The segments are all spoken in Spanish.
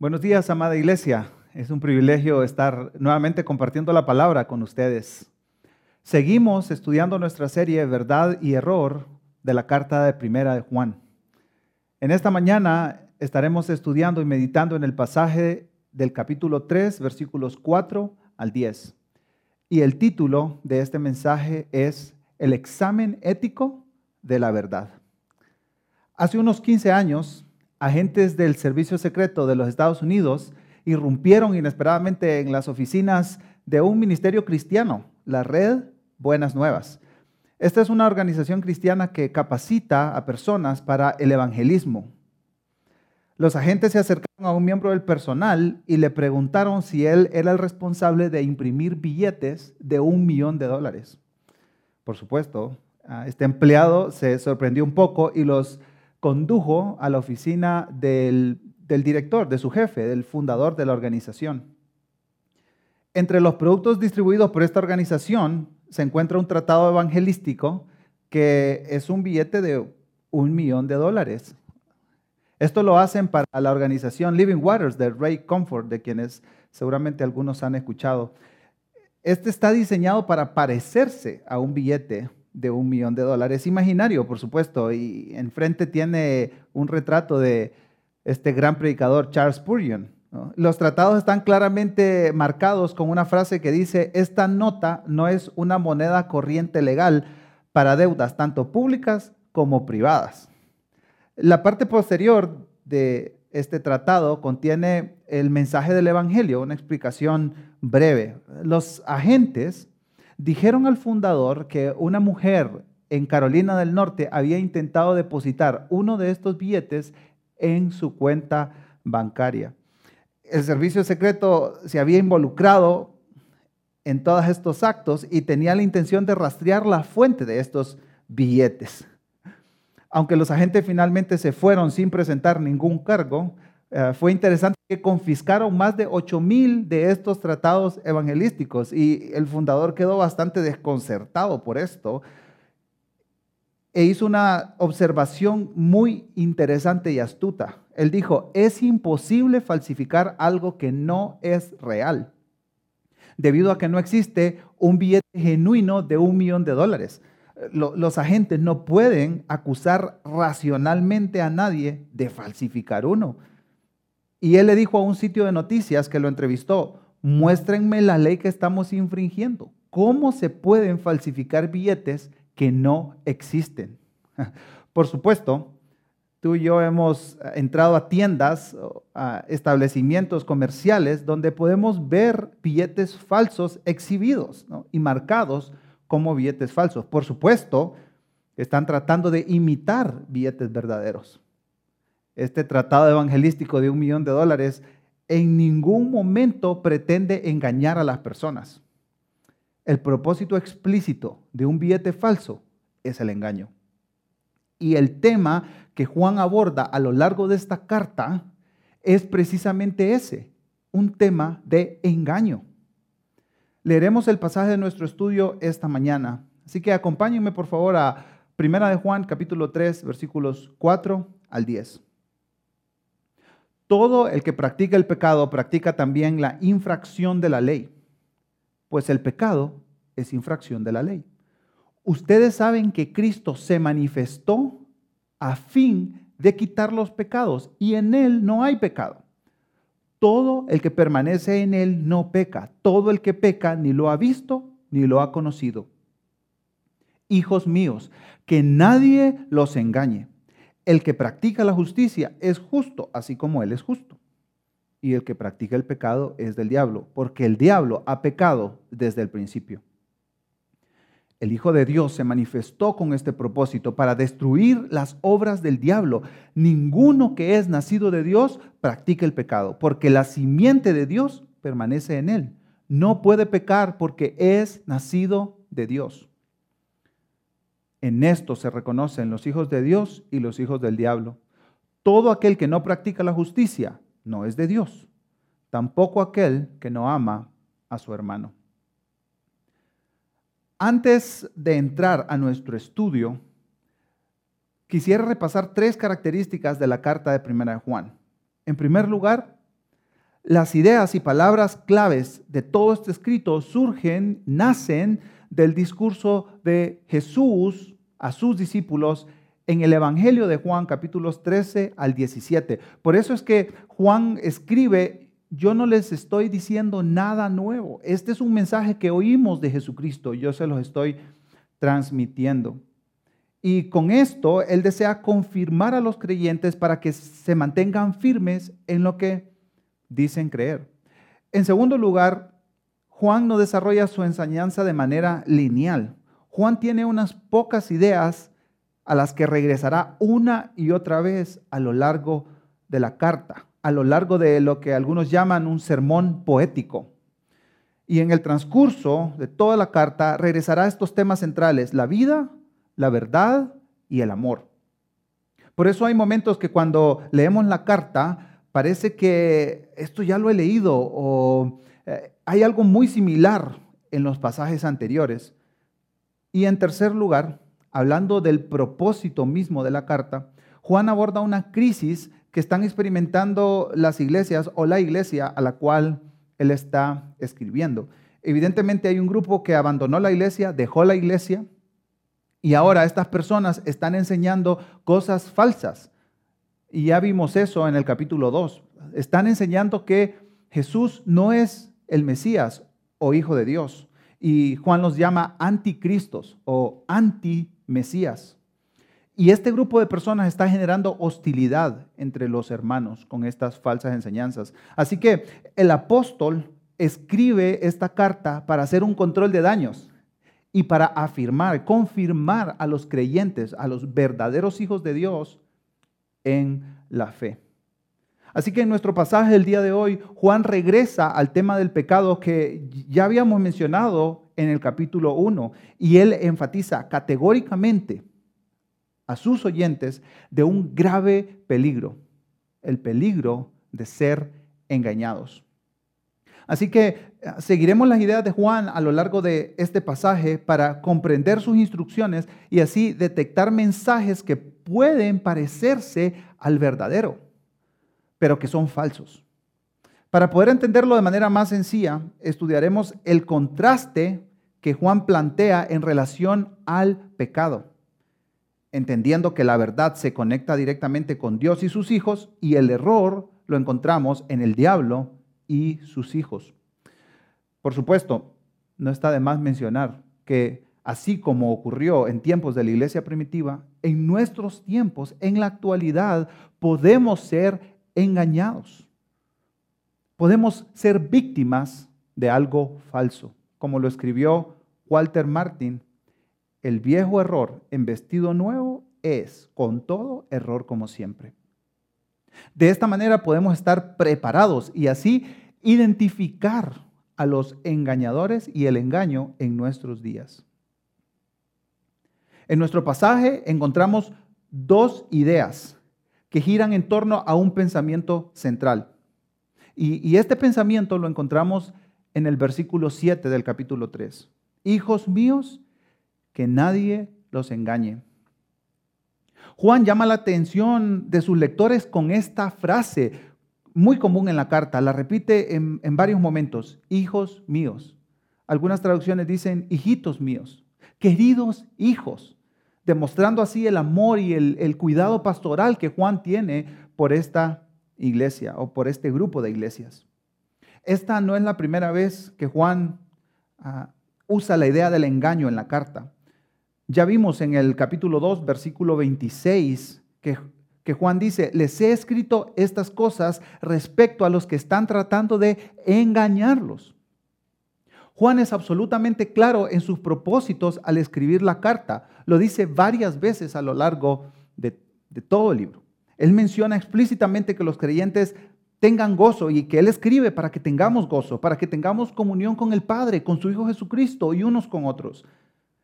Buenos días, amada iglesia. Es un privilegio estar nuevamente compartiendo la palabra con ustedes. Seguimos estudiando nuestra serie Verdad y Error de la carta de Primera de Juan. En esta mañana estaremos estudiando y meditando en el pasaje del capítulo 3, versículos 4 al 10. Y el título de este mensaje es El examen ético de la verdad. Hace unos 15 años, agentes del Servicio Secreto de los Estados Unidos irrumpieron inesperadamente en las oficinas de un ministerio cristiano, la Red Buenas Nuevas. Esta es una organización cristiana que capacita a personas para el evangelismo. Los agentes se acercaron a un miembro del personal y le preguntaron si él era el responsable de imprimir billetes de un millón de dólares. Por supuesto, este empleado se sorprendió un poco y los condujo a la oficina del, director, de su jefe, del fundador de la organización. Entre los productos distribuidos por esta organización se encuentra un tratado evangelístico que es un billete de un millón de dólares. Esto lo hacen para la organización Living Waters de Ray Comfort, de quienes seguramente algunos han escuchado. Este está diseñado para parecerse a un billete de un millón de dólares. Imaginario, por supuesto, y enfrente tiene un retrato de este gran predicador Charles Spurgeon. Los tratados están claramente marcados con una frase que dice, esta nota no es una moneda corriente legal para deudas tanto públicas como privadas. La parte posterior de este tratado contiene el mensaje del Evangelio, una explicación breve. Los agentes dijeron al fundador que una mujer en Carolina del Norte había intentado depositar uno de estos billetes en su cuenta bancaria. El servicio secreto se había involucrado en todos estos actos y tenía la intención de rastrear la fuente de estos billetes. Aunque los agentes finalmente se fueron sin presentar ningún cargo, eh, fue interesante que confiscaron más de 8 mil de estos tratados evangelísticos y el fundador quedó bastante desconcertado por esto e hizo una observación muy interesante y astuta. Él dijo, es imposible falsificar algo que no es real, debido a que no existe un billete genuino de un millón de dólares. Los agentes no pueden acusar racionalmente a nadie de falsificar uno y él le dijo a un sitio de noticias que lo entrevistó, muéstrenme la ley que estamos infringiendo. ¿Cómo se pueden falsificar billetes que no existen? Por supuesto, tú y yo hemos entrado a tiendas, a establecimientos comerciales donde podemos ver billetes falsos exhibidos y marcados como billetes falsos. Por supuesto, están tratando de imitar billetes verdaderos este tratado evangelístico de un millón de dólares, en ningún momento pretende engañar a las personas. El propósito explícito de un billete falso es el engaño. Y el tema que Juan aborda a lo largo de esta carta es precisamente ese, un tema de engaño. Leeremos el pasaje de nuestro estudio esta mañana. Así que acompáñenme por favor a Primera de Juan capítulo 3 versículos 4 al 10. Todo el que practica el pecado practica también la infracción de la ley, pues el pecado es infracción de la ley. Ustedes saben que Cristo se manifestó a fin de quitar los pecados y en Él no hay pecado. Todo el que permanece en Él no peca. Todo el que peca ni lo ha visto ni lo ha conocido. Hijos míos, que nadie los engañe. El que practica la justicia es justo, así como Él es justo. Y el que practica el pecado es del diablo, porque el diablo ha pecado desde el principio. El Hijo de Dios se manifestó con este propósito para destruir las obras del diablo. Ninguno que es nacido de Dios practica el pecado, porque la simiente de Dios permanece en él. No puede pecar porque es nacido de Dios. En esto se reconocen los hijos de Dios y los hijos del diablo. Todo aquel que no practica la justicia no es de Dios, tampoco aquel que no ama a su hermano. Antes de entrar a nuestro estudio, quisiera repasar tres características de la carta de Primera Juan. En primer lugar, Las ideas y palabras claves de todo este escrito surgen, nacen del discurso de Jesús a sus discípulos en el Evangelio de Juan capítulos 13 al 17. Por eso es que Juan escribe, yo no les estoy diciendo nada nuevo. Este es un mensaje que oímos de Jesucristo, yo se los estoy transmitiendo. Y con esto Él desea confirmar a los creyentes para que se mantengan firmes en lo que dicen creer. En segundo lugar, Juan no desarrolla su enseñanza de manera lineal. Juan tiene unas pocas ideas a las que regresará una y otra vez a lo largo de la carta, a lo largo de lo que algunos llaman un sermón poético. Y en el transcurso de toda la carta regresará a estos temas centrales, la vida, la verdad y el amor. Por eso hay momentos que cuando leemos la carta parece que esto ya lo he leído o eh, hay algo muy similar en los pasajes anteriores. Y en tercer lugar, hablando del propósito mismo de la carta, Juan aborda una crisis que están experimentando las iglesias o la iglesia a la cual él está escribiendo. Evidentemente hay un grupo que abandonó la iglesia, dejó la iglesia, y ahora estas personas están enseñando cosas falsas. Y ya vimos eso en el capítulo 2. Están enseñando que Jesús no es el Mesías o Hijo de Dios. Y Juan los llama anticristos o anti Mesías. Y este grupo de personas está generando hostilidad entre los hermanos con estas falsas enseñanzas. Así que el apóstol escribe esta carta para hacer un control de daños y para afirmar, confirmar a los creyentes, a los verdaderos hijos de Dios en la fe. Así que en nuestro pasaje del día de hoy, Juan regresa al tema del pecado que ya habíamos mencionado en el capítulo 1 y él enfatiza categóricamente a sus oyentes de un grave peligro, el peligro de ser engañados. Así que eh, seguiremos las ideas de Juan a lo largo de este pasaje para comprender sus instrucciones y así detectar mensajes que pueden parecerse al verdadero, pero que son falsos. Para poder entenderlo de manera más sencilla, estudiaremos el contraste que Juan plantea en relación al pecado, entendiendo que la verdad se conecta directamente con Dios y sus hijos y el error lo encontramos en el diablo y sus hijos. Por supuesto, no está de más mencionar que así como ocurrió en tiempos de la iglesia primitiva, en nuestros tiempos, en la actualidad, podemos ser engañados. Podemos ser víctimas de algo falso como lo escribió Walter Martin, el viejo error en vestido nuevo es, con todo, error como siempre. De esta manera podemos estar preparados y así identificar a los engañadores y el engaño en nuestros días. En nuestro pasaje encontramos dos ideas que giran en torno a un pensamiento central. Y, este pensamiento lo encontramos en el versículo 7 del capítulo 3. Hijos míos, que nadie los engañe. Juan llama la atención de sus lectores con esta frase muy común en la carta, la repite en, varios momentos, hijos míos. Algunas traducciones dicen hijitos míos, queridos hijos, demostrando así el amor y el, el cuidado pastoral que Juan tiene por esta iglesia o por este grupo de iglesias. Esta no es la primera vez que Juan ah, usa la idea del engaño en la carta. Ya vimos en el capítulo 2, versículo 26, que, que Juan dice, les he escrito estas cosas respecto a los que están tratando de engañarlos. Juan es absolutamente claro en sus propósitos al escribir la carta. Lo dice varias veces a lo largo de, todo el libro. Él menciona explícitamente que los creyentes tengan gozo y que Él escribe para que tengamos gozo, para que tengamos comunión con el Padre, con su Hijo Jesucristo y unos con otros.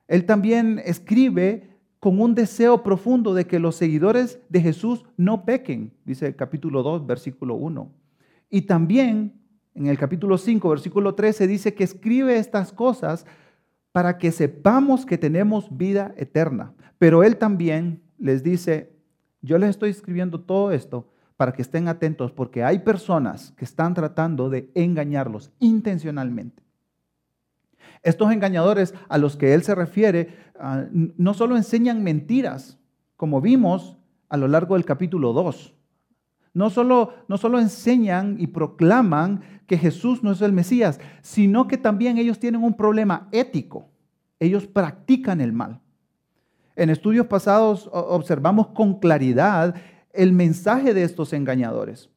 Él también escribe con un deseo profundo de que los seguidores de Jesús no pequen, dice el capítulo 2, versículo 1. Y también en el capítulo 5, versículo 13 dice que escribe estas cosas para que sepamos que tenemos vida eterna. Pero Él también les dice, yo les estoy escribiendo todo esto para que estén atentos porque hay personas que están tratando de engañarlos intencionalmente. Estos engañadores a los que él se refiere ah, no solo enseñan mentiras, como vimos a lo largo del capítulo 2. No solo, no solo enseñan y proclaman que Jesús no es el Mesías, sino que también ellos tienen un problema ético. Ellos practican el mal. En estudios pasados observamos con claridad el mensaje de estos engañadores.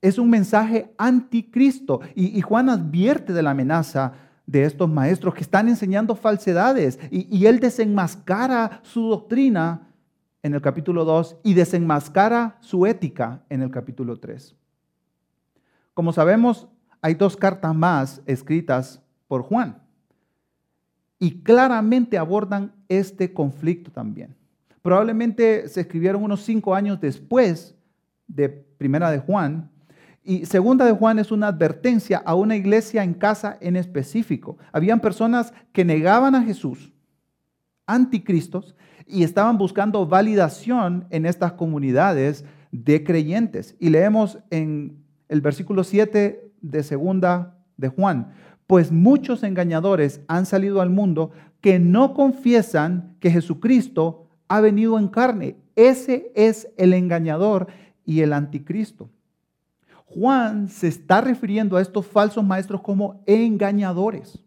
Es un mensaje anticristo y, Juan advierte de la amenaza de estos maestros que están enseñando falsedades y, y él desenmascara su doctrina en el capítulo 2 y desenmascara su ética en el capítulo 3. Como sabemos, hay dos cartas más escritas por Juan y claramente abordan este conflicto también. Probablemente se escribieron unos cinco años después de Primera de Juan. Y Segunda de Juan es una advertencia a una iglesia en casa en específico. Habían personas que negaban a Jesús, anticristos, y estaban buscando validación en estas comunidades de creyentes. Y leemos en el versículo 7 de Segunda de Juan, pues muchos engañadores han salido al mundo que no confiesan que Jesucristo ha venido en carne. Ese es el engañador y el anticristo. Juan se está refiriendo a estos falsos maestros como engañadores.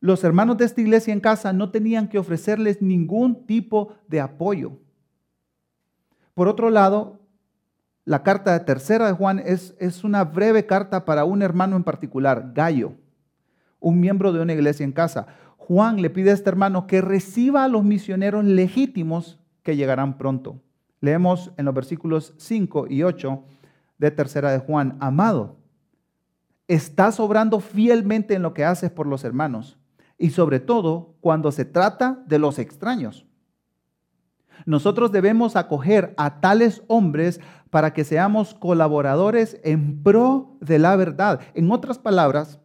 Los hermanos de esta iglesia en casa no tenían que ofrecerles ningún tipo de apoyo. Por otro lado, la carta de tercera de Juan es, una breve carta para un hermano en particular, Gallo, un miembro de una iglesia en casa. Juan le pide a este hermano que reciba a los misioneros legítimos que llegarán pronto. Leemos en los versículos 5 y 8 de tercera de Juan, amado, estás obrando fielmente en lo que haces por los hermanos y sobre todo cuando se trata de los extraños. Nosotros debemos acoger a tales hombres para que seamos colaboradores en pro de la verdad. En otras palabras,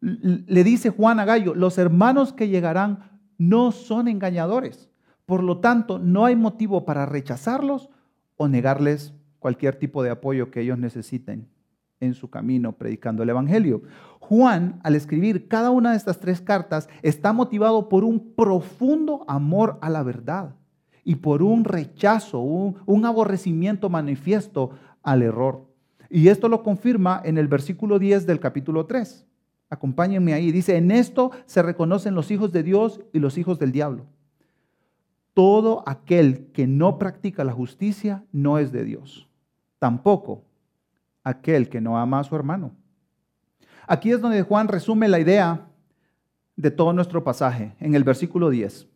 le dice Juan a Gallo, los hermanos que llegarán no son engañadores. Por lo tanto, no hay motivo para rechazarlos o negarles cualquier tipo de apoyo que ellos necesiten en su camino predicando el Evangelio. Juan, al escribir cada una de estas tres cartas, está motivado por un profundo amor a la verdad y por un rechazo, un, aborrecimiento manifiesto al error. Y esto lo confirma en el versículo 10 del capítulo 3. Acompáñenme ahí. Dice, en esto se reconocen los hijos de Dios y los hijos del diablo. Todo aquel que no practica la justicia no es de Dios. Tampoco aquel que no ama a su hermano. Aquí es donde Juan resume la idea de todo nuestro pasaje, en el versículo 10.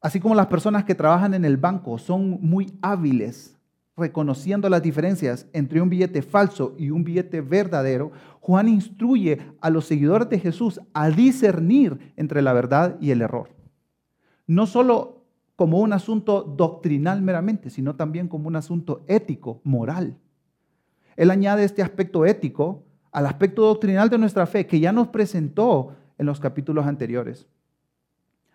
Así como las personas que trabajan en el banco son muy hábiles reconociendo las diferencias entre un billete falso y un billete verdadero, Juan instruye a los seguidores de Jesús a discernir entre la verdad y el error. No solo como un asunto doctrinal meramente, sino también como un asunto ético, moral. Él añade este aspecto ético al aspecto doctrinal de nuestra fe que ya nos presentó en los capítulos anteriores.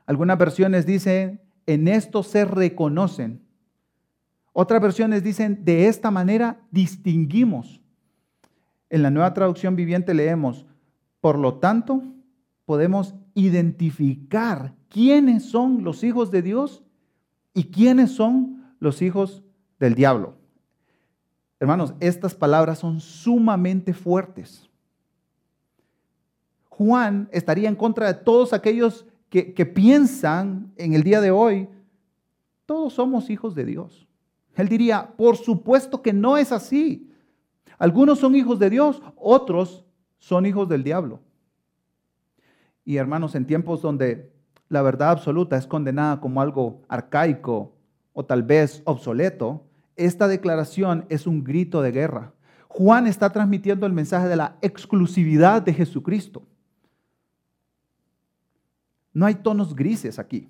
Algunas versiones dicen, en esto se reconocen otras versiones dicen, de esta manera distinguimos. En la nueva traducción viviente leemos, por lo tanto, podemos identificar quiénes son los hijos de Dios y quiénes son los hijos del diablo. Hermanos, estas palabras son sumamente fuertes. Juan estaría en contra de todos aquellos que, que piensan en el día de hoy, todos somos hijos de Dios. Él diría, por supuesto que no es así. Algunos son hijos de Dios, otros son hijos del diablo. Y hermanos, en tiempos donde la verdad absoluta es condenada como algo arcaico o tal vez obsoleto, esta declaración es un grito de guerra. Juan está transmitiendo el mensaje de la exclusividad de Jesucristo. No hay tonos grises aquí.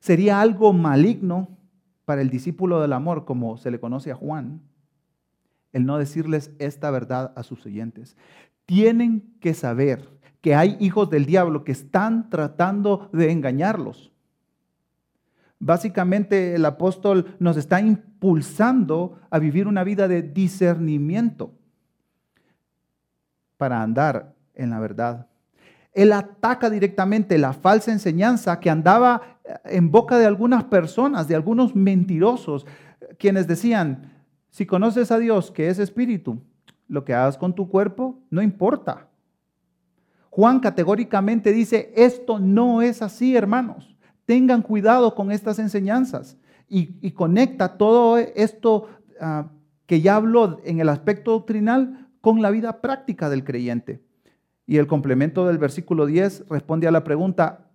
Sería algo maligno para el discípulo del amor, como se le conoce a Juan, el no decirles esta verdad a sus oyentes. Tienen que saber que hay hijos del diablo que están tratando de engañarlos. Básicamente el apóstol nos está impulsando a vivir una vida de discernimiento para andar en la verdad. Él ataca directamente la falsa enseñanza que andaba en boca de algunas personas, de algunos mentirosos, quienes decían, si conoces a Dios que es espíritu, lo que hagas con tu cuerpo no importa. Juan categóricamente dice, esto no es así, hermanos. Tengan cuidado con estas enseñanzas y, conecta todo esto ah, que ya habló en el aspecto doctrinal con la vida práctica del creyente. Y el complemento del versículo 10 responde a la pregunta,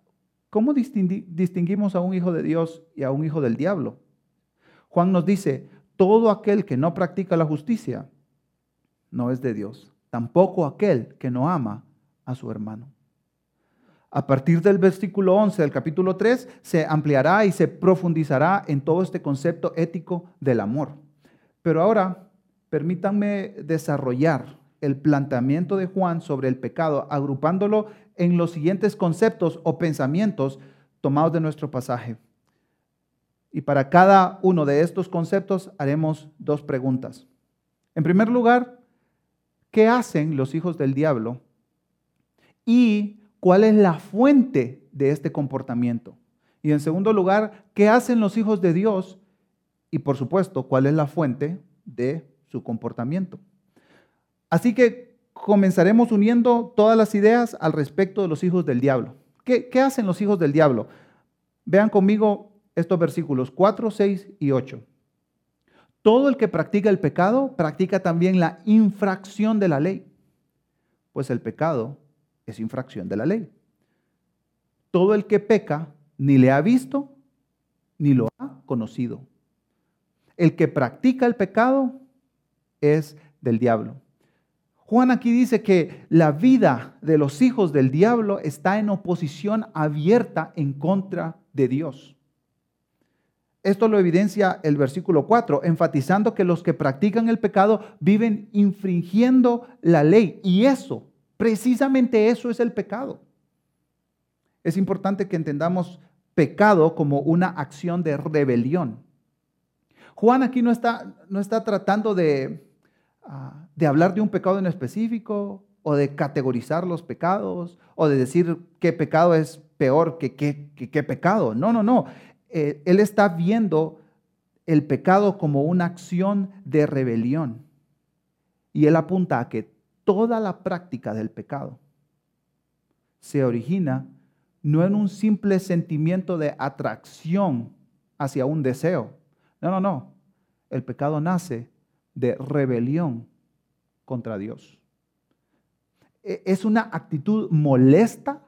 ¿cómo distinguimos a un hijo de Dios y a un hijo del diablo? Juan nos dice, todo aquel que no practica la justicia no es de Dios, tampoco aquel que no ama a su hermano. A partir del versículo 11 del capítulo 3 se ampliará y se profundizará en todo este concepto ético del amor. Pero ahora permítanme desarrollar el planteamiento de Juan sobre el pecado, agrupándolo en los siguientes conceptos o pensamientos tomados de nuestro pasaje. Y para cada uno de estos conceptos haremos dos preguntas. En primer lugar, ¿qué hacen los hijos del diablo? Y cuál es la fuente de este comportamiento. Y en segundo lugar, ¿qué hacen los hijos de Dios? Y por supuesto, ¿cuál es la fuente de su comportamiento? Así que comenzaremos uniendo todas las ideas al respecto de los hijos del diablo. ¿Qué, hacen los hijos del diablo? Vean conmigo estos versículos 4, 6 y 8. Todo el que practica el pecado practica también la infracción de la ley, pues el pecado es infracción de la ley. Todo el que peca ni le ha visto ni lo ha conocido. El que practica el pecado es del diablo. Juan aquí dice que la vida de los hijos del diablo está en oposición abierta en contra de Dios. Esto lo evidencia el versículo 4, enfatizando que los que practican el pecado viven infringiendo la ley. Y eso Precisamente eso es el pecado. Es importante que entendamos pecado como una acción de rebelión. Juan aquí no está, no está tratando de, ah, de hablar de un pecado en específico o de categorizar los pecados o de decir qué pecado es peor que qué, pecado. No, no, no. Eh, él está viendo el pecado como una acción de rebelión. Y él apunta a que toda la práctica del pecado se origina no en un simple sentimiento de atracción hacia un deseo. No, no, no. El pecado nace de rebelión contra Dios. E, es una actitud molesta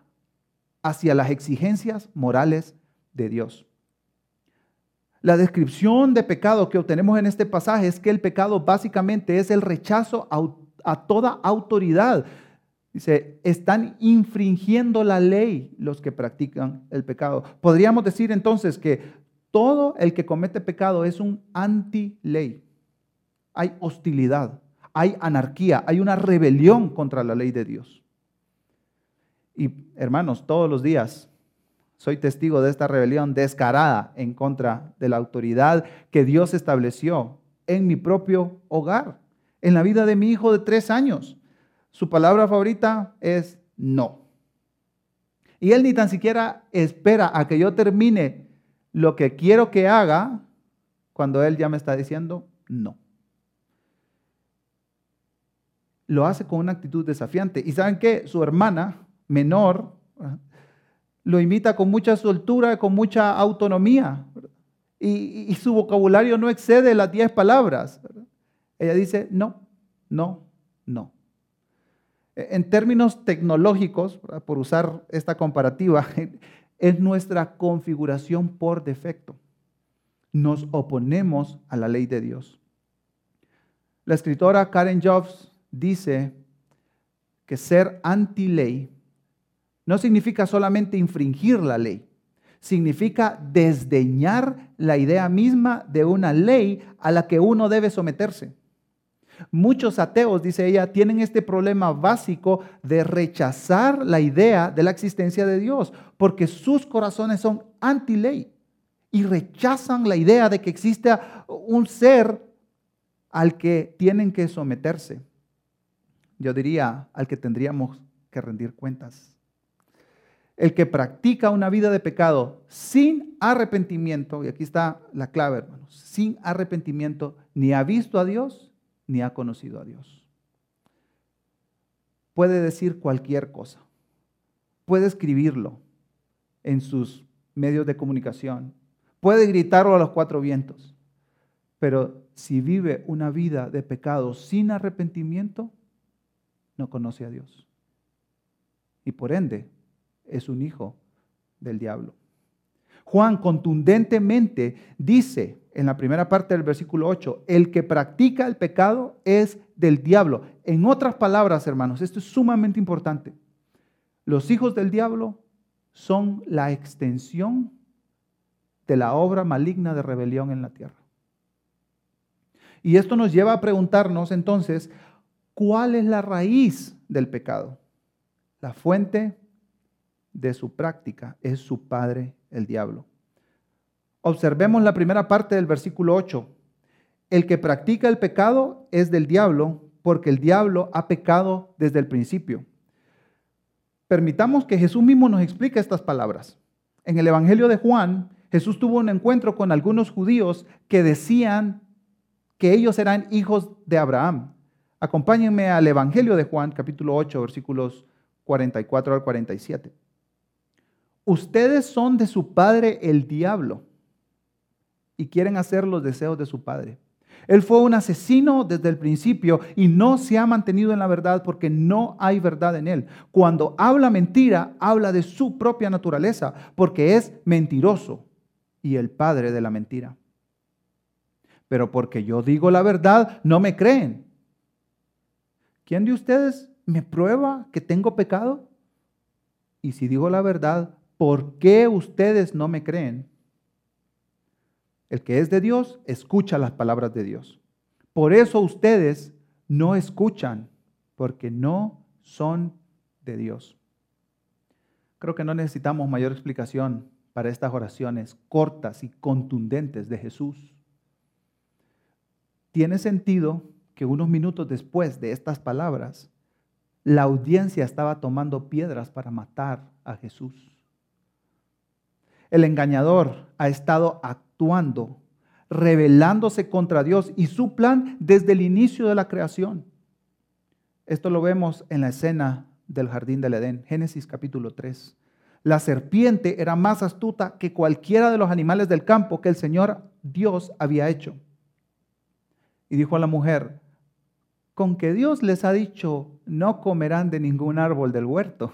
hacia las exigencias morales de Dios. La descripción de pecado que obtenemos en este pasaje es que el pecado básicamente es el rechazo auténtico a toda autoridad. Dice, están infringiendo la ley los que practican el pecado. Podríamos decir entonces que todo el que comete pecado es un anti-ley. Hay hostilidad, hay anarquía, hay una rebelión contra la ley de Dios. Y hermanos, todos los días soy testigo de esta rebelión descarada en contra de la autoridad que Dios estableció en mi propio hogar en la vida de mi hijo de tres años. Su palabra favorita es no. Y él ni tan siquiera espera a que yo termine lo que quiero que haga cuando él ya me está diciendo no. Lo hace con una actitud desafiante. ¿Y saben qué? Su hermana menor lo imita con mucha soltura, con mucha autonomía. Y, y su vocabulario no excede las diez palabras. Ella dice, no, no, no. E, en términos tecnológicos, por usar esta comparativa, es nuestra configuración por defecto. Nos oponemos a la ley de Dios. La escritora Karen Jobs dice que ser anti-ley no significa solamente infringir la ley, significa desdeñar la idea misma de una ley a la que uno debe someterse. Muchos ateos, dice ella, tienen este problema básico de rechazar la idea de la existencia de Dios, porque sus corazones son anti-ley y rechazan la idea de que existe un ser al que tienen que someterse. Yo diría al que tendríamos que rendir cuentas. El que practica una vida de pecado sin arrepentimiento, y aquí está la clave, hermanos, sin arrepentimiento, ni ha visto a Dios, ni ha conocido a Dios. Puede decir cualquier cosa, puede escribirlo en sus medios de comunicación, puede gritarlo a los cuatro vientos, pero si vive una vida de pecado sin arrepentimiento, no conoce a Dios. Y por ende, es un hijo del diablo. Juan contundentemente dice en la primera parte del versículo 8, el que practica el pecado es del diablo. En otras palabras, hermanos, esto es sumamente importante. Los hijos del diablo son la extensión de la obra maligna de rebelión en la tierra. Y esto nos lleva a preguntarnos entonces, ¿cuál es la raíz del pecado? La fuente de su práctica es su padre, el diablo. Observemos la primera parte del versículo 8. El que practica el pecado es del diablo, porque el diablo ha pecado desde el principio. Permitamos que Jesús mismo nos explique estas palabras. En el Evangelio de Juan, Jesús tuvo un encuentro con algunos judíos que decían que ellos eran hijos de Abraham. Acompáñenme al Evangelio de Juan, capítulo 8, versículos 44 al 47 ustedes son de su padre el diablo y quieren hacer los deseos de su padre. Él fue un asesino desde el principio y no se ha mantenido en la verdad porque no hay verdad en él. Cuando habla mentira, habla de su propia naturaleza porque es mentiroso y el padre de la mentira. Pero porque yo digo la verdad, no me creen. ¿Quién de ustedes me prueba que tengo pecado? Y si digo la verdad, ¿por qué ustedes no me creen? El que es de Dios, escucha las palabras de Dios. Por eso ustedes no escuchan, porque no son de Dios. Creo que no necesitamos mayor explicación para estas oraciones cortas y contundentes de Jesús. Tiene sentido que unos minutos después de estas palabras, la audiencia estaba tomando piedras para matar a Jesús. El engañador ha estado actuando, rebelándose contra Dios y su plan desde el inicio de la creación. Esto lo vemos en la escena del jardín del Edén, Génesis capítulo 3. La serpiente era más astuta que cualquiera de los animales del campo que el Señor Dios había hecho. Y dijo a la mujer, con que Dios les ha dicho, no comerán de ningún árbol del huerto.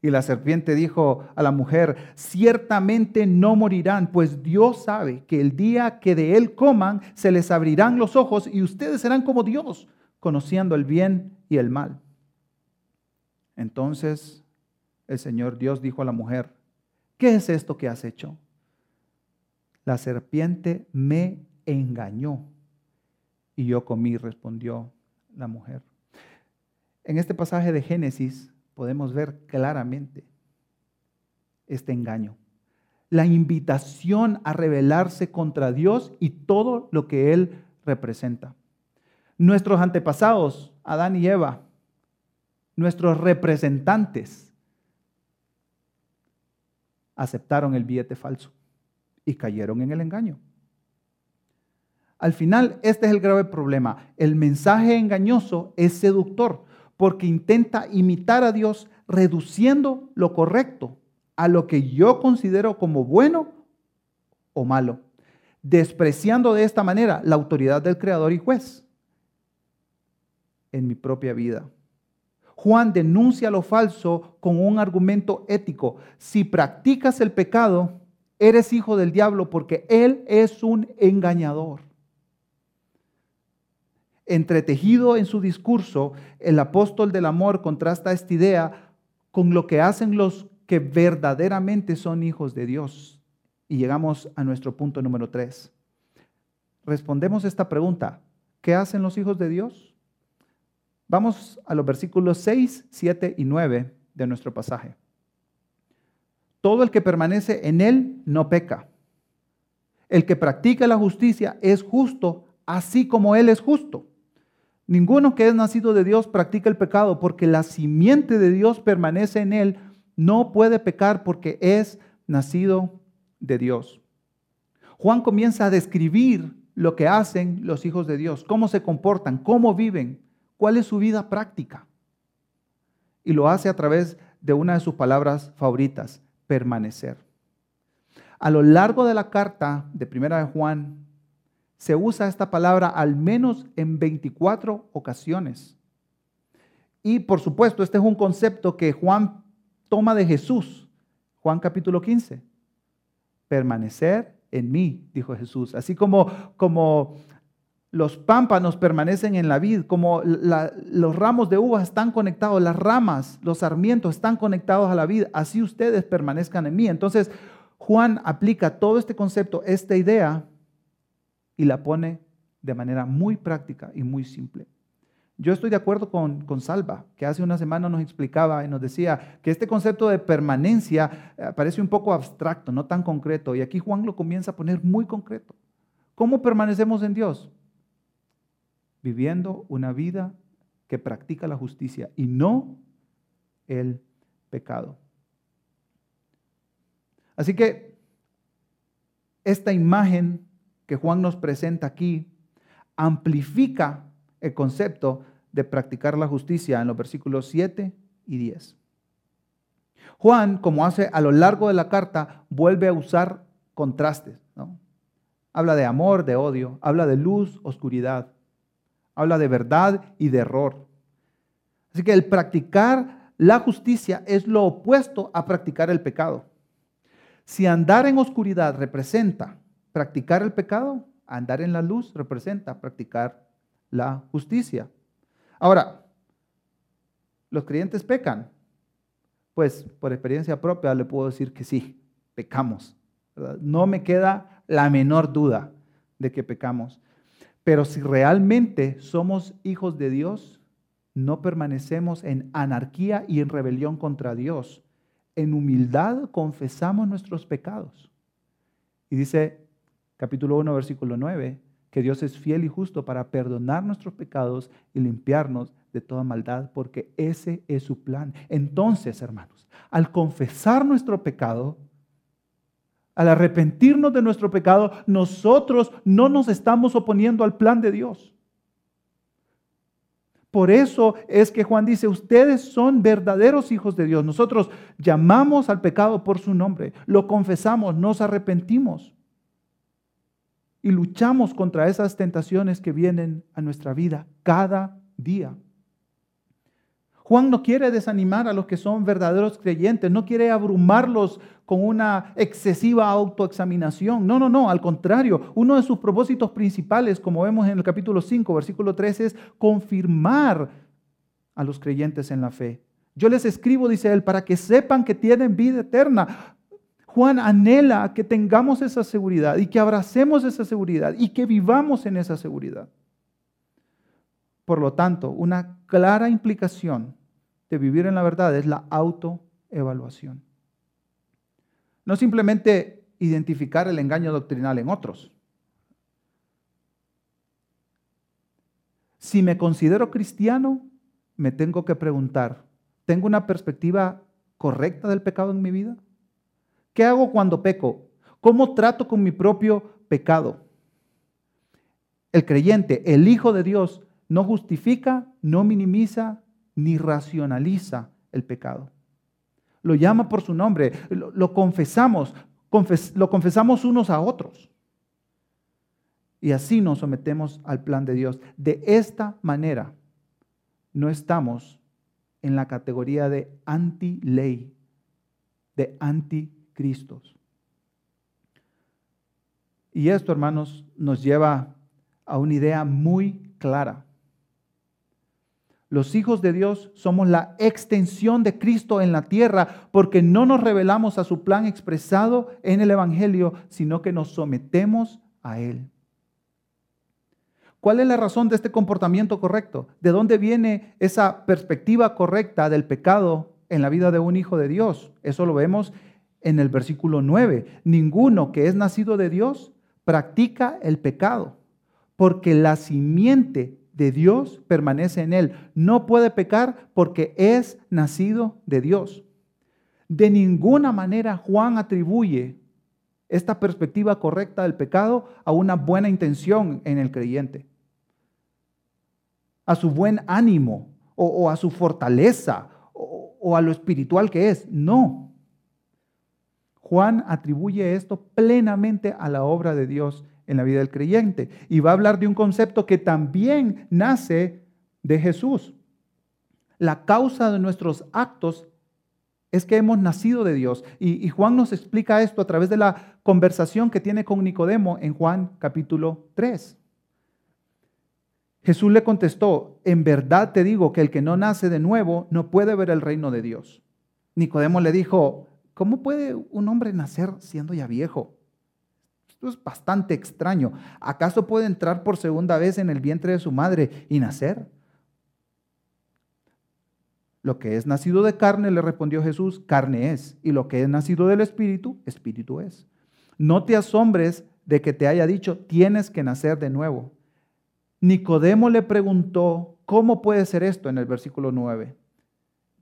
Y la serpiente dijo a la mujer, ciertamente no morirán, pues Dios sabe que el día que de él coman, se les abrirán los ojos y ustedes serán como Dios, conociendo el bien y el mal. Entonces el Señor Dios dijo a la mujer, ¿qué es esto que has hecho? La serpiente me engañó y yo comí, respondió la mujer. En este pasaje de Génesis, podemos ver claramente este engaño. La invitación a rebelarse contra Dios y todo lo que Él representa. Nuestros antepasados, Adán y Eva, nuestros representantes, aceptaron el billete falso y cayeron en el engaño. Al final, este es el grave problema. El mensaje engañoso es seductor porque intenta imitar a Dios reduciendo lo correcto a lo que yo considero como bueno o malo, despreciando de esta manera la autoridad del Creador y juez en mi propia vida. Juan denuncia lo falso con un argumento ético. Si practicas el pecado, eres hijo del diablo porque él es un engañador entretejido en su discurso, el apóstol del amor contrasta esta idea con lo que hacen los que verdaderamente son hijos de Dios. Y llegamos a nuestro punto número tres. Respondemos esta pregunta. ¿Qué hacen los hijos de Dios? Vamos a los versículos 6, 7 y 9 de nuestro pasaje. Todo el que permanece en Él no peca. El que practica la justicia es justo, así como Él es justo. Ninguno que es nacido de Dios practica el pecado, porque la simiente de Dios permanece en Él. No puede pecar porque es nacido de Dios. Juan comienza a describir lo que hacen los hijos de Dios, cómo se comportan, cómo viven, cuál es su vida práctica. Y lo hace a través de una de sus palabras favoritas, permanecer. A lo largo de la carta de Primera de Juan se usa esta palabra al menos en 24 ocasiones. Y por supuesto, este es un concepto que Juan toma de Jesús. Juan capítulo 15. Permanecer en mí, dijo Jesús. Así como, como los pámpanos permanecen en la vid, como los ramos de uvas están conectados, las ramas, los sarmientos están conectados a la vid, así ustedes permanezcan en mí. Entonces, Juan aplica todo este concepto, esta idea, y la pone de manera muy práctica y muy simple. Yo estoy de acuerdo con, con, Salva, que hace una semana nos explicaba y nos decía que este concepto de permanencia eh, parece un poco abstracto, no tan concreto. Y aquí Juan lo comienza a poner muy concreto. ¿Cómo permanecemos en Dios? Viviendo una vida que practica la justicia y no el pecado. Así que esta imagen que Juan nos presenta aquí amplifica el concepto de practicar la justicia en los versículos 7 y 10. Juan, como hace a lo largo de la carta, vuelve a usar contrastes. Habla de amor, de odio, habla de luz, oscuridad, habla de verdad y de error. Así que el practicar la justicia es lo opuesto a practicar el pecado. Si andar en oscuridad representa practicar el pecado, andar en la luz representa practicar la justicia. Ahora, ¿los creyentes pecan? Pues por experiencia propia le puedo decir que sí, pecamos. No me queda la menor duda de que pecamos. Pero si realmente somos hijos de Dios, no permanecemos en anarquía y en rebelión contra Dios, en humildad confesamos nuestros pecados. Y dice capítulo 1, versículo 9, que Dios es fiel y justo para perdonar nuestros pecados y limpiarnos de toda maldad, porque ese es su plan. Entonces, hermanos, al confesar nuestro pecado, al arrepentirnos de nuestro pecado, nosotros no nos estamos oponiendo al plan de Dios. Por eso es que Juan dice, ustedes son verdaderos hijos de Dios. Nosotros llamamos al pecado por su nombre, lo confesamos, nos arrepentimos y luchamos contra esas tentaciones que vienen a nuestra vida cada día. Juan no quiere desanimar a los que son verdaderos creyentes, no quiere abrumarlos con una excesiva autoexaminación. No, no, no, al contrario, uno de sus propósitos principales, como vemos en el capítulo 5, versículo 13, es confirmar a los creyentes en la fe. Yo les escribo, dice él, para que sepan que tienen vida eterna. Juan anhela que tengamos esa seguridad y que abracemos esa seguridad y que vivamos en esa seguridad. Por lo tanto, una clara implicación de vivir en la verdad es la autoevaluación. No simplemente identificar el engaño doctrinal en otros. Si me considero cristiano, me tengo que preguntar, ¿tengo una perspectiva correcta del pecado en mi vida? ¿Qué hago cuando peco? ¿Cómo trato con mi propio pecado? El creyente, el Hijo de Dios, no justifica, no minimiza, ni racionaliza el pecado. Lo llama por su nombre, lo, confesamos, lo confesamos unos a otros. Y así nos sometemos al plan de Dios. De esta manera no estamos en la categoría de anti-ley, de anticristos. Y esto, hermanos, nos lleva a una idea muy clara. Los hijos de Dios somos la extensión de Cristo en la tierra porque no nos revelamos a su plan expresado en el Evangelio, sino que nos sometemos a Él. ¿Cuál es la razón de este comportamiento correcto? ¿De dónde viene esa perspectiva correcta del pecado en la vida de un hijo de Dios? Eso lo vemos en el versículo 9. Ninguno que es nacido de Dios practica el pecado, porque la simiente de Dios permanece en él. No puede pecar porque es nacido de Dios. De ninguna manera Juan atribuye esta perspectiva correcta del pecado a una buena intención en el creyente, a su buen ánimo o, a su fortaleza o a lo espiritual que es. No. Juan atribuye esto plenamente a la obra de Dios en la vida del creyente y va a hablar de un concepto que también nace de Jesús. La causa de nuestros actos es que hemos nacido de Dios. Y, Juan nos explica esto a través de la conversación que tiene con Nicodemo en Juan capítulo 3. Jesús le contestó, en verdad te digo que el que no nace de nuevo no puede ver el reino de Dios. Nicodemo le dijo, ¿cómo puede un hombre nacer siendo ya viejo? Esto es bastante extraño. ¿Acaso puede entrar por segunda vez en el vientre de su madre y nacer? Lo que es nacido de carne, le respondió Jesús, carne es. Y lo que es nacido del Espíritu, Espíritu es. No te asombres de que te haya dicho, tienes que nacer de nuevo. Nicodemo le preguntó, ¿cómo puede ser esto en el versículo 9?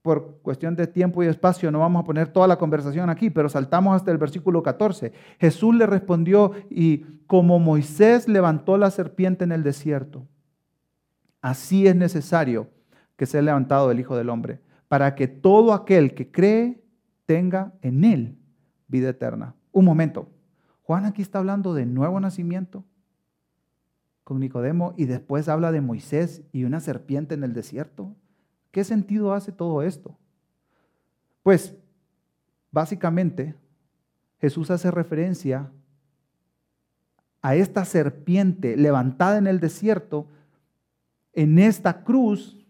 Por cuestión de tiempo y espacio no vamos a poner toda la conversación aquí, pero saltamos hasta el versículo 14. Jesús le respondió, y como Moisés levantó la serpiente en el desierto, así es necesario que sea levantado el Hijo del Hombre, para que todo aquel que cree tenga en él vida eterna. Un momento, Juan aquí está hablando de nuevo nacimiento con Nicodemo y después habla de Moisés y una serpiente en el desierto. ¿Qué sentido hace todo esto? Pues básicamente Jesús hace referencia a esta serpiente levantada en el desierto en esta cruz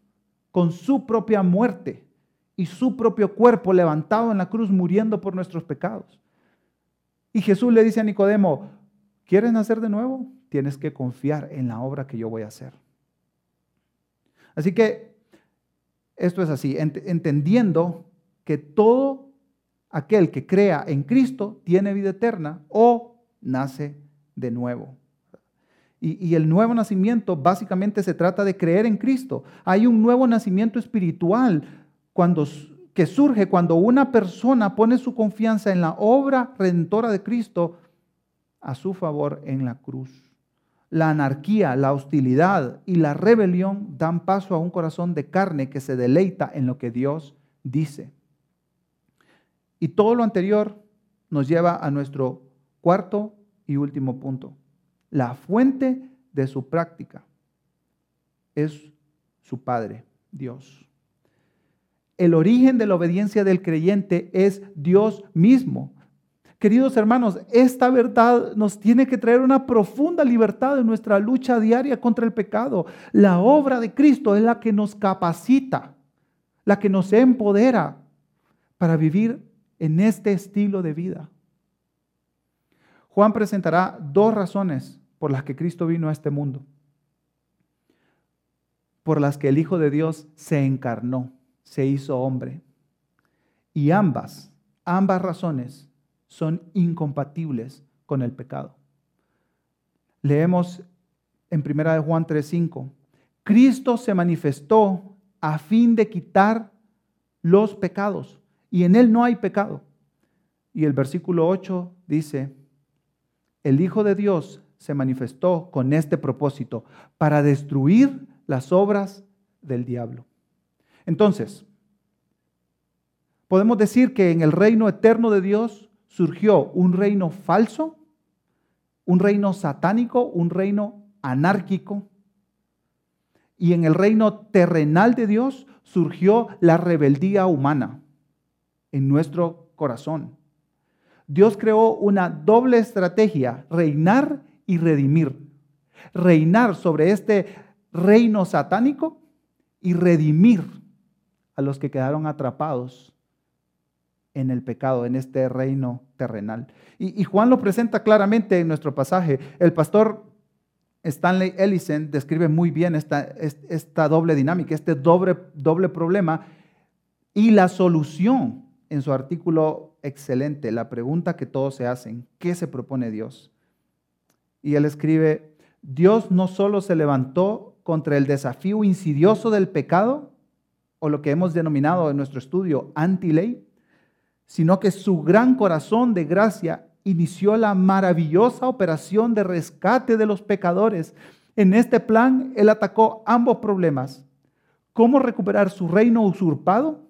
con su propia muerte y su propio cuerpo levantado en la cruz muriendo por nuestros pecados. Y Jesús le dice a Nicodemo, ¿quieres nacer de nuevo? Tienes que confiar en la obra que yo voy a hacer. Así que esto es así, entendiendo que todo aquel que crea en Cristo tiene vida eterna o nace de nuevo. Y, el nuevo nacimiento básicamente se trata de creer en Cristo. Hay un nuevo nacimiento espiritual cuando, que surge cuando una persona pone su confianza en la obra redentora de Cristo a su favor en la cruz. La anarquía, la hostilidad y la rebelión dan paso a un corazón de carne que se deleita en lo que Dios dice. Y todo lo anterior nos lleva a nuestro cuarto y último punto. La fuente de su práctica es su Padre, Dios. El origen de la obediencia del creyente es Dios mismo. Queridos hermanos, esta verdad nos tiene que traer una profunda libertad en nuestra lucha diaria contra el pecado. La obra de Cristo es la que nos capacita, la que nos empodera para vivir en este estilo de vida. Juan presentará dos razones por las que Cristo vino a este mundo, por las que el Hijo de Dios se encarnó, se hizo hombre. Y ambas, ambas razones son incompatibles con el pecado. Leemos en 1 de Juan 3:5, Cristo se manifestó a fin de quitar los pecados y en él no hay pecado. Y el versículo 8 dice, el Hijo de Dios se manifestó con este propósito, para destruir las obras del diablo. Entonces, podemos decir que en el reino eterno de Dios surgió un reino falso, un reino satánico, un reino anárquico, y en el reino terrenal de Dios surgió la rebeldía humana en nuestro corazón. Dios creó una doble estrategia, reinar y redimir. Reinar sobre este reino satánico y redimir a los que quedaron atrapados en el pecado, en este reino terrenal. Y, Juan lo presenta claramente en nuestro pasaje. El pastor Stanley Ellison describe muy bien esta, esta doble dinámica, este doble, doble problema y la solución en su artículo excelente, la pregunta que todos se hacen, ¿qué se propone Dios? Y él escribe, Dios no solo se levantó contra el desafío insidioso del pecado, o lo que hemos denominado en nuestro estudio anti-ley, sino que su gran corazón de gracia inició la maravillosa operación de rescate de los pecadores. En este plan, él atacó ambos problemas. ¿Cómo recuperar su reino usurpado?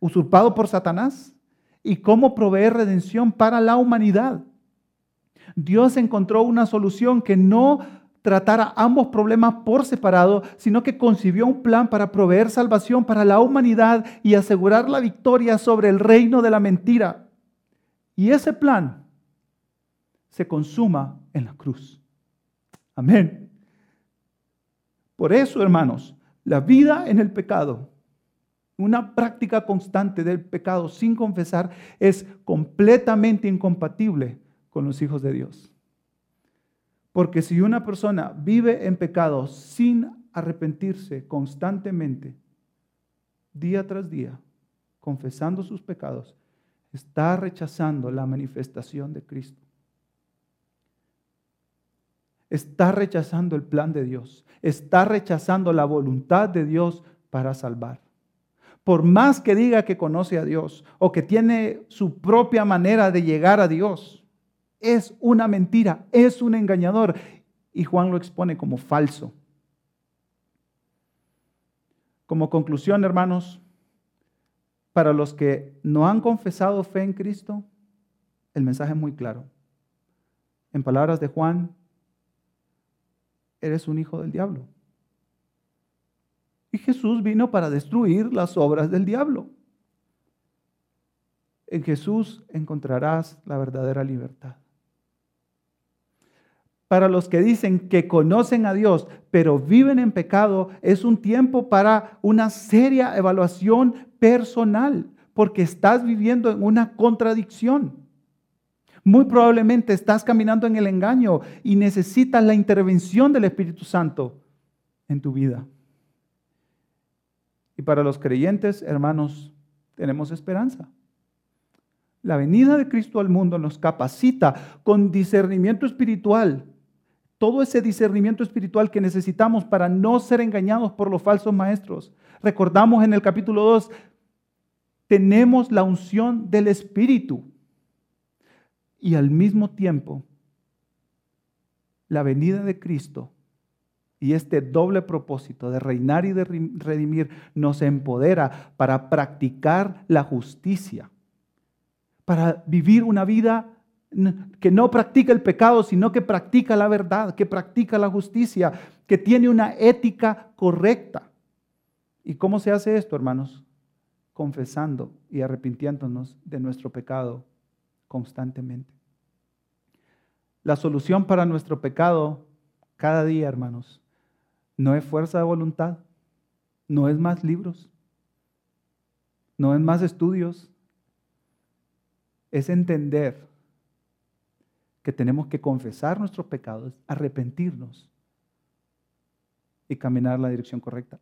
Usurpado por Satanás. ¿Y cómo proveer redención para la humanidad? Dios encontró una solución que no tratara ambos problemas por separado, sino que concibió un plan para proveer salvación para la humanidad y asegurar la victoria sobre el reino de la mentira. Y ese plan se consuma en la cruz. Amén. Por eso, hermanos, la vida en el pecado, una práctica constante del pecado sin confesar, es completamente incompatible con los hijos de Dios. Porque si una persona vive en pecado sin arrepentirse constantemente, día tras día, confesando sus pecados, está rechazando la manifestación de Cristo. Está rechazando el plan de Dios. Está rechazando la voluntad de Dios para salvar. Por más que diga que conoce a Dios o que tiene su propia manera de llegar a Dios, es una mentira, es un engañador. Y Juan lo expone como falso. Como conclusión, hermanos, para los que no han confesado fe en Cristo, el mensaje es muy claro. En palabras de Juan, eres un hijo del diablo. Y Jesús vino para destruir las obras del diablo. En Jesús encontrarás la verdadera libertad para los que dicen que conocen a Dios, pero viven en pecado, es un tiempo para una seria evaluación personal, porque estás viviendo en una contradicción. Muy probablemente estás caminando en el engaño y necesitas la intervención del Espíritu Santo en tu vida. Y para los creyentes, hermanos, tenemos esperanza. La venida de Cristo al mundo nos capacita con discernimiento espiritual todo ese discernimiento espiritual que necesitamos para no ser engañados por los falsos maestros. Recordamos en el capítulo 2, tenemos la unción del Espíritu y al mismo tiempo la venida de Cristo y este doble propósito de reinar y de redimir nos empodera para practicar la justicia, para vivir una vida que no practica el pecado, sino que practica la verdad, que practica la justicia, que tiene una ética correcta. ¿Y cómo se hace esto, hermanos? Confesando y arrepintiéndonos de nuestro pecado constantemente. La solución para nuestro pecado cada día, hermanos, no es fuerza de voluntad, no es más libros, no es más estudios, es entender que tenemos que confesar nuestros pecados, arrepentirnos y caminar en la dirección correcta.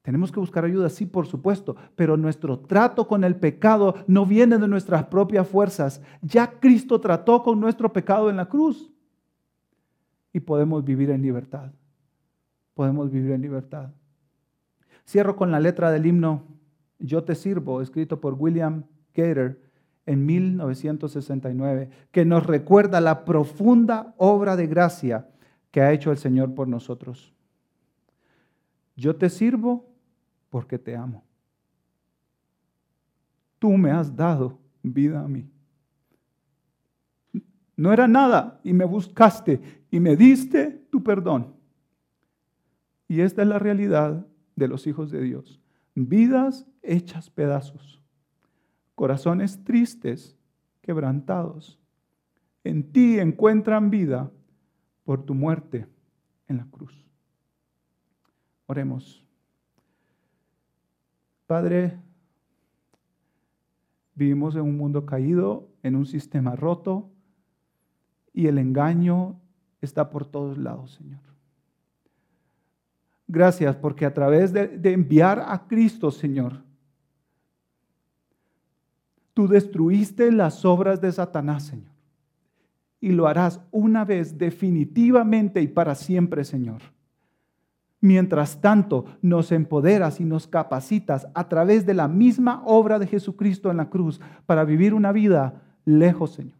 Tenemos que buscar ayuda, sí, por supuesto, pero nuestro trato con el pecado no viene de nuestras propias fuerzas. Ya Cristo trató con nuestro pecado en la cruz y podemos vivir en libertad. Podemos vivir en libertad. Cierro con la letra del himno Yo te sirvo, escrito por William Gator en 1969, que nos recuerda la profunda obra de gracia que ha hecho el Señor por nosotros. Yo te sirvo porque te amo. Tú me has dado vida a mí. No era nada y me buscaste y me diste tu perdón. Y esta es la realidad de los hijos de Dios. Vidas hechas pedazos corazones tristes, quebrantados. En ti encuentran vida por tu muerte en la cruz. Oremos. Padre, vivimos en un mundo caído, en un sistema roto, y el engaño está por todos lados, Señor. Gracias porque a través de, enviar a Cristo, Señor, Tú destruiste las obras de Satanás, Señor. y lo harás una vez definitivamente y para siempre, Señor. Mientras tanto, nos empoderas y nos capacitas a través de la misma obra de Jesucristo en la cruz para vivir una vida lejos, Señor,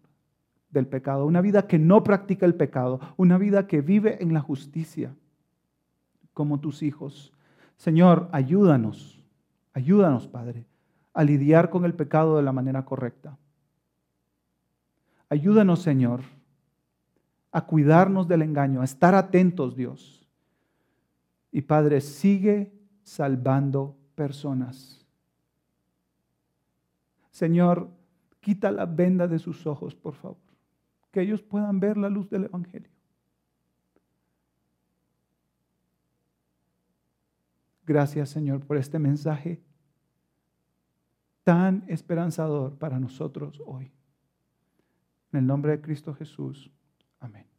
del pecado, una vida que no practica el pecado, una vida que vive en la justicia, como tus hijos. Señor, ayúdanos, ayúdanos, Padre, a lidiar con el pecado de la manera correcta. Ayúdanos, Señor, a cuidarnos del engaño, a estar atentos, Dios y Padre, sigue salvando personas. Señor, quita la venda de sus ojos, por favor, que ellos puedan ver la luz del Evangelio. Gracias, Señor, por este mensaje tan esperanzador para nosotros hoy. En el nombre de Cristo Jesús. Amén.